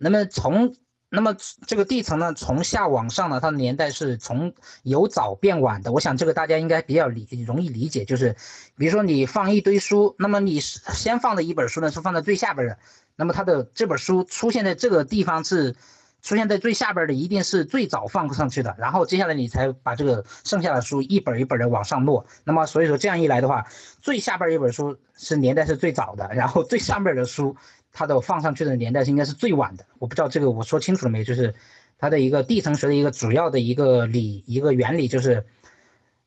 那么从。那么这个地层呢，从下往上呢，它的年代是从由早变晚的。我想这个大家应该比较理容易理解，就是比如说你放一堆书，那么你先放的一本书呢是放在最下边的，那么它的这本书出现在这个地方是出现在最下边的，一定是最早放上去的，然后接下来你才把这个剩下的书一本一本的往上摞。那么所以说这样一来的话，最下边一本书是年代是最早的，然后最上边的书。它的放上去的年代是应该是最晚的，我不知道这个我说清楚了没有？就是它的一个地层学的一个主要的一个理一个原理，就是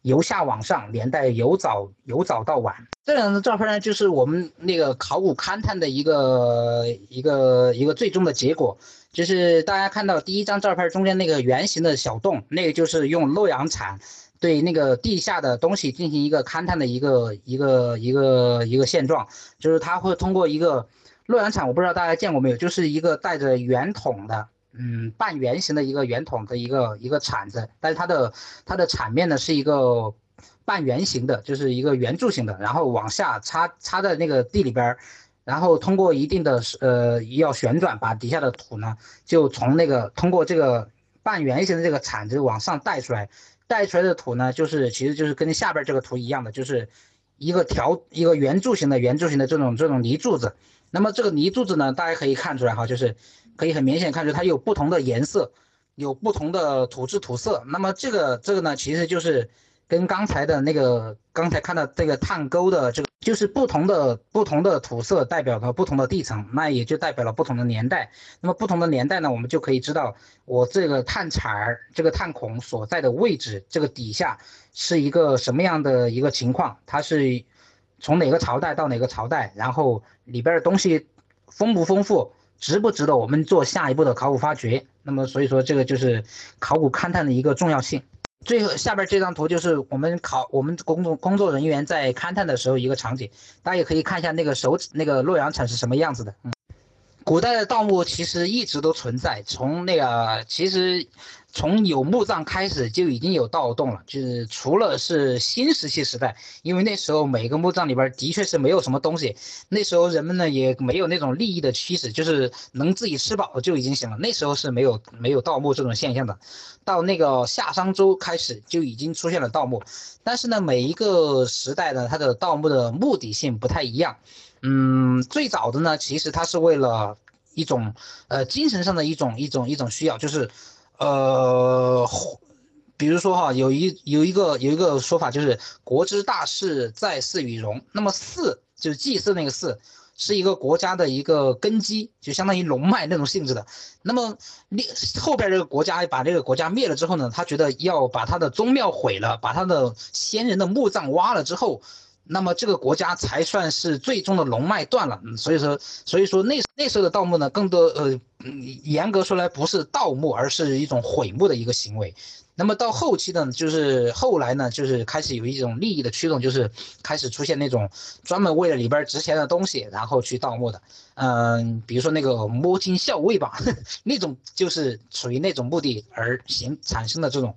由下往上，年代由早由早到晚。这两张照片呢，就是我们那个考古勘探的一个一个一个最终的结果，就是大家看到第一张照片中间那个圆形的小洞，那个就是用洛阳铲对那个地下的东西进行一个勘探的一个一个一个一个现状，就是它会通过一个。洛阳铲我不知道大家见过没有，就是一个带着圆筒的，嗯，半圆形的一个圆筒的一个一个铲子，但是它的它的铲面呢是一个半圆形的，就是一个圆柱形的，然后往下插插在那个地里边，然后通过一定的呃要旋转，把底下的土呢就从那个通过这个半圆形的这个铲子往上带出来，带出来的土呢，就是其实就是跟下边这个图一样的，就是一个条一个圆柱形的圆柱形的这种这种泥柱子。那么这个泥柱子呢，大家可以看出来哈，就是可以很明显看出它有不同的颜色，有不同的土质土色。那么这个这个呢，其实就是跟刚才的那个刚才看到这个探沟的这个。就是不同的不同的土色代表了不同的地层，那也就代表了不同的年代。那么不同的年代呢，我们就可以知道我这个探铲儿这个探孔所在的位置，这个底下是一个什么样的一个情况？它是从哪个朝代到哪个朝代？然后里边的东西丰不丰富，值不值得我们做下一步的考古发掘？那么所以说这个就是考古勘探的一个重要性。最后下边这张图就是我们考我们工作工作人员在勘探的时候一个场景，大家也可以看一下那个手指那个洛阳铲是什么样子的。嗯，古代的盗墓其实一直都存在，从那个其实。从有墓葬开始就已经有盗洞了，就是除了是新石器时代，因为那时候每个墓葬里边的确是没有什么东西，那时候人们呢也没有那种利益的驱使，就是能自己吃饱就已经行了。那时候是没有没有盗墓这种现象的。到那个夏商周开始就已经出现了盗墓，但是呢每一个时代呢它的盗墓的目的性不太一样。嗯，最早的呢其实它是为了一种呃精神上的一种一种一种需要，就是。呃，比如说哈，有一有一个有一个说法，就是国之大事在祀与戎。那么祀就是祭祀那个祀，是一个国家的一个根基，就相当于龙脉那种性质的。那么灭后边这个国家把这个国家灭了之后呢，他觉得要把他的宗庙毁了，把他的先人的墓葬挖了之后。那么这个国家才算是最终的龙脉断了，所以说，所以说那那时候的盗墓呢，更多呃，严格说来不是盗墓，而是一种毁墓的一个行为。那么到后期呢，就是后来呢，就是开始有一种利益的驱动，就是开始出现那种专门为了里边值钱的东西，然后去盗墓的。嗯，比如说那个摸金校尉吧，那种就是属于那种目的而形产生的这种，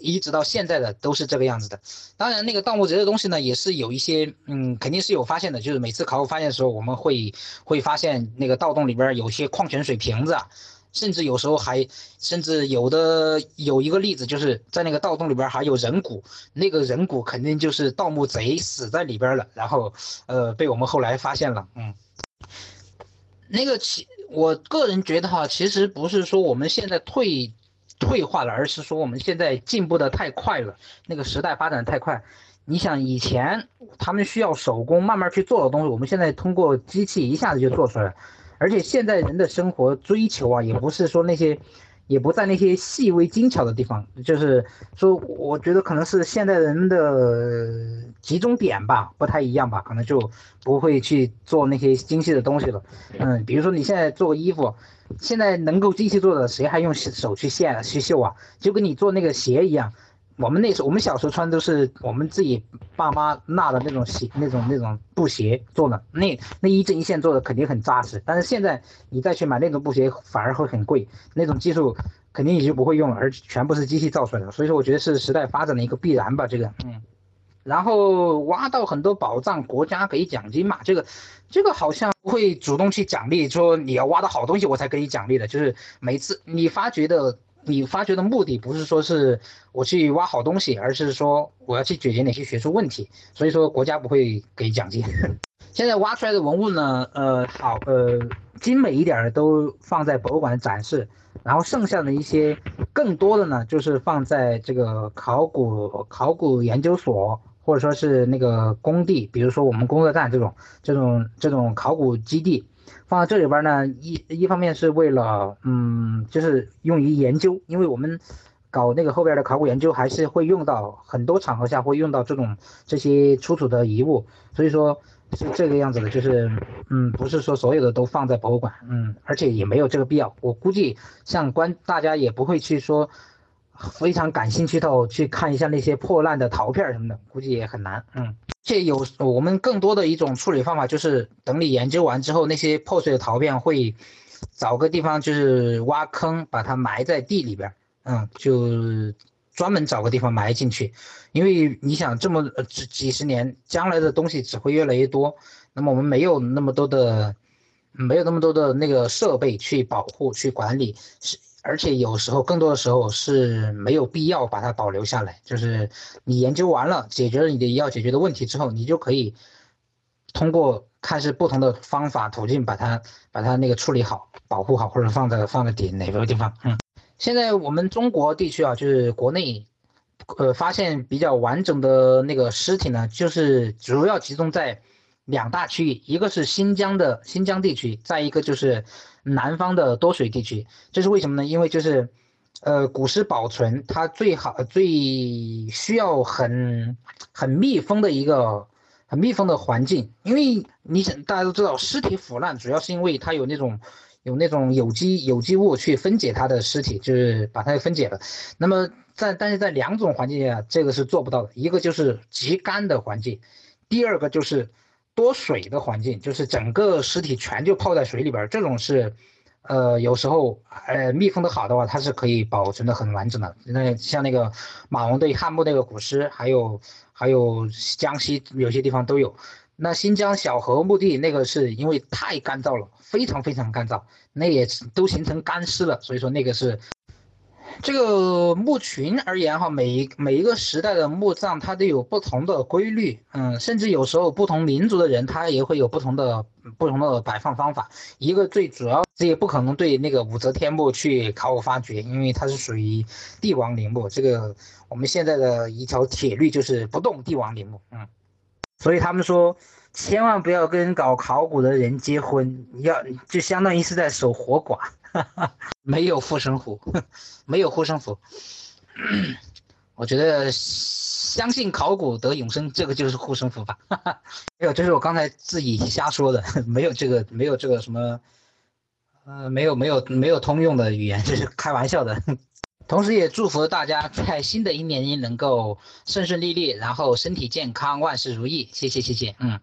一直到现在的都是这个样子的。当然，那个盗墓贼的东西呢，也是有一些，嗯，肯定是有发现的。就是每次考古发现的时候，我们会会发现那个盗洞里边有些矿泉水瓶子。甚至有时候还，甚至有的有一个例子，就是在那个盗洞里边还有人骨，那个人骨肯定就是盗墓贼死在里边了，然后，呃，被我们后来发现了，嗯，那个其我个人觉得哈，其实不是说我们现在退退化了，而是说我们现在进步的太快了，那个时代发展太快，你想以前他们需要手工慢慢去做的东西，我们现在通过机器一下子就做出来了。而且现在人的生活追求啊，也不是说那些，也不在那些细微精巧的地方，就是说，我觉得可能是现在人的集中点吧，不太一样吧，可能就不会去做那些精细的东西了。嗯，比如说你现在做衣服，现在能够机器做的，谁还用手去线去绣啊？就跟你做那个鞋一样。我们那时候，我们小时候穿都是我们自己爸妈纳的那种鞋，那种那种布鞋做的，那那一针一线做的肯定很扎实。但是现在你再去买那种布鞋，反而会很贵，那种技术肯定也就不会用了，而全部是机器造出来的。所以说，我觉得是时代发展的一个必然吧。这个，嗯，然后挖到很多宝藏，国家给奖金嘛，这个这个好像不会主动去奖励，说你要挖到好东西我才给你奖励的，就是每次你发掘的。你发掘的目的不是说是我去挖好东西，而是说我要去解决哪些学术问题，所以说国家不会给奖金。现在挖出来的文物呢，呃，好，呃，精美一点的都放在博物馆展示，然后剩下的一些更多的呢，就是放在这个考古考古研究所或者说是那个工地，比如说我们工作站这种这种这种考古基地。放在这里边呢，一一方面是为了，嗯，就是用于研究，因为我们搞那个后边的考古研究，还是会用到很多场合下会用到这种这些出土的遗物，所以说是这个样子的，就是，嗯，不是说所有的都放在博物馆，嗯，而且也没有这个必要，我估计像关大家也不会去说非常感兴趣到去看一下那些破烂的陶片什么的，估计也很难，嗯。这有我们更多的一种处理方法，就是等你研究完之后，那些破碎的陶片会找个地方，就是挖坑把它埋在地里边，嗯，就专门找个地方埋进去。因为你想这么几几十年，将来的东西只会越来越多，那么我们没有那么多的，没有那么多的那个设备去保护、去管理，是而且有时候更多的时候是没有必要把它保留下来，就是你研究完了，解决了你的要解决的问题之后，你就可以通过看是不同的方法途径把它把它那个处理好、保护好，或者放在放在底哪个地方。嗯，现在我们中国地区啊，就是国内，呃，发现比较完整的那个尸体呢，就是主要集中在两大区域，一个是新疆的新疆地区，再一个就是。南方的多水地区，这是为什么呢？因为就是，呃，古尸保存它最好最需要很很密封的一个很密封的环境，因为你想大家都知道，尸体腐烂主要是因为它有那种有那种有机有机物去分解它的尸体，就是把它分解了。那么在但是在两种环境下，这个是做不到的，一个就是极干的环境，第二个就是。多水的环境，就是整个尸体全就泡在水里边这种是，呃，有时候呃密封的好的话，它是可以保存的很完整的。那像那个马王堆汉墓那个古尸，还有还有江西有些地方都有。那新疆小河墓地那个是因为太干燥了，非常非常干燥，那也都形成干尸了，所以说那个是。这个墓群而言哈，每一每一个时代的墓葬它都有不同的规律，嗯，甚至有时候不同民族的人他也会有不同的不同的摆放方法。一个最主要，这也不可能对那个武则天墓去考古发掘，因为它是属于帝王陵墓。这个我们现在的一条铁律就是不动帝王陵墓，嗯，所以他们说千万不要跟搞考古的人结婚，要就相当于是在守活寡。没有护身符，没有护身符。我觉得相信考古得永生，这个就是护身符吧。没有，这是我刚才自己瞎说的，没有这个，没有这个什么，呃，没有没有没有通用的语言，这是开玩笑的。同时也祝福大家在新的一年里能够顺顺利利，然后身体健康，万事如意。谢谢谢谢，嗯。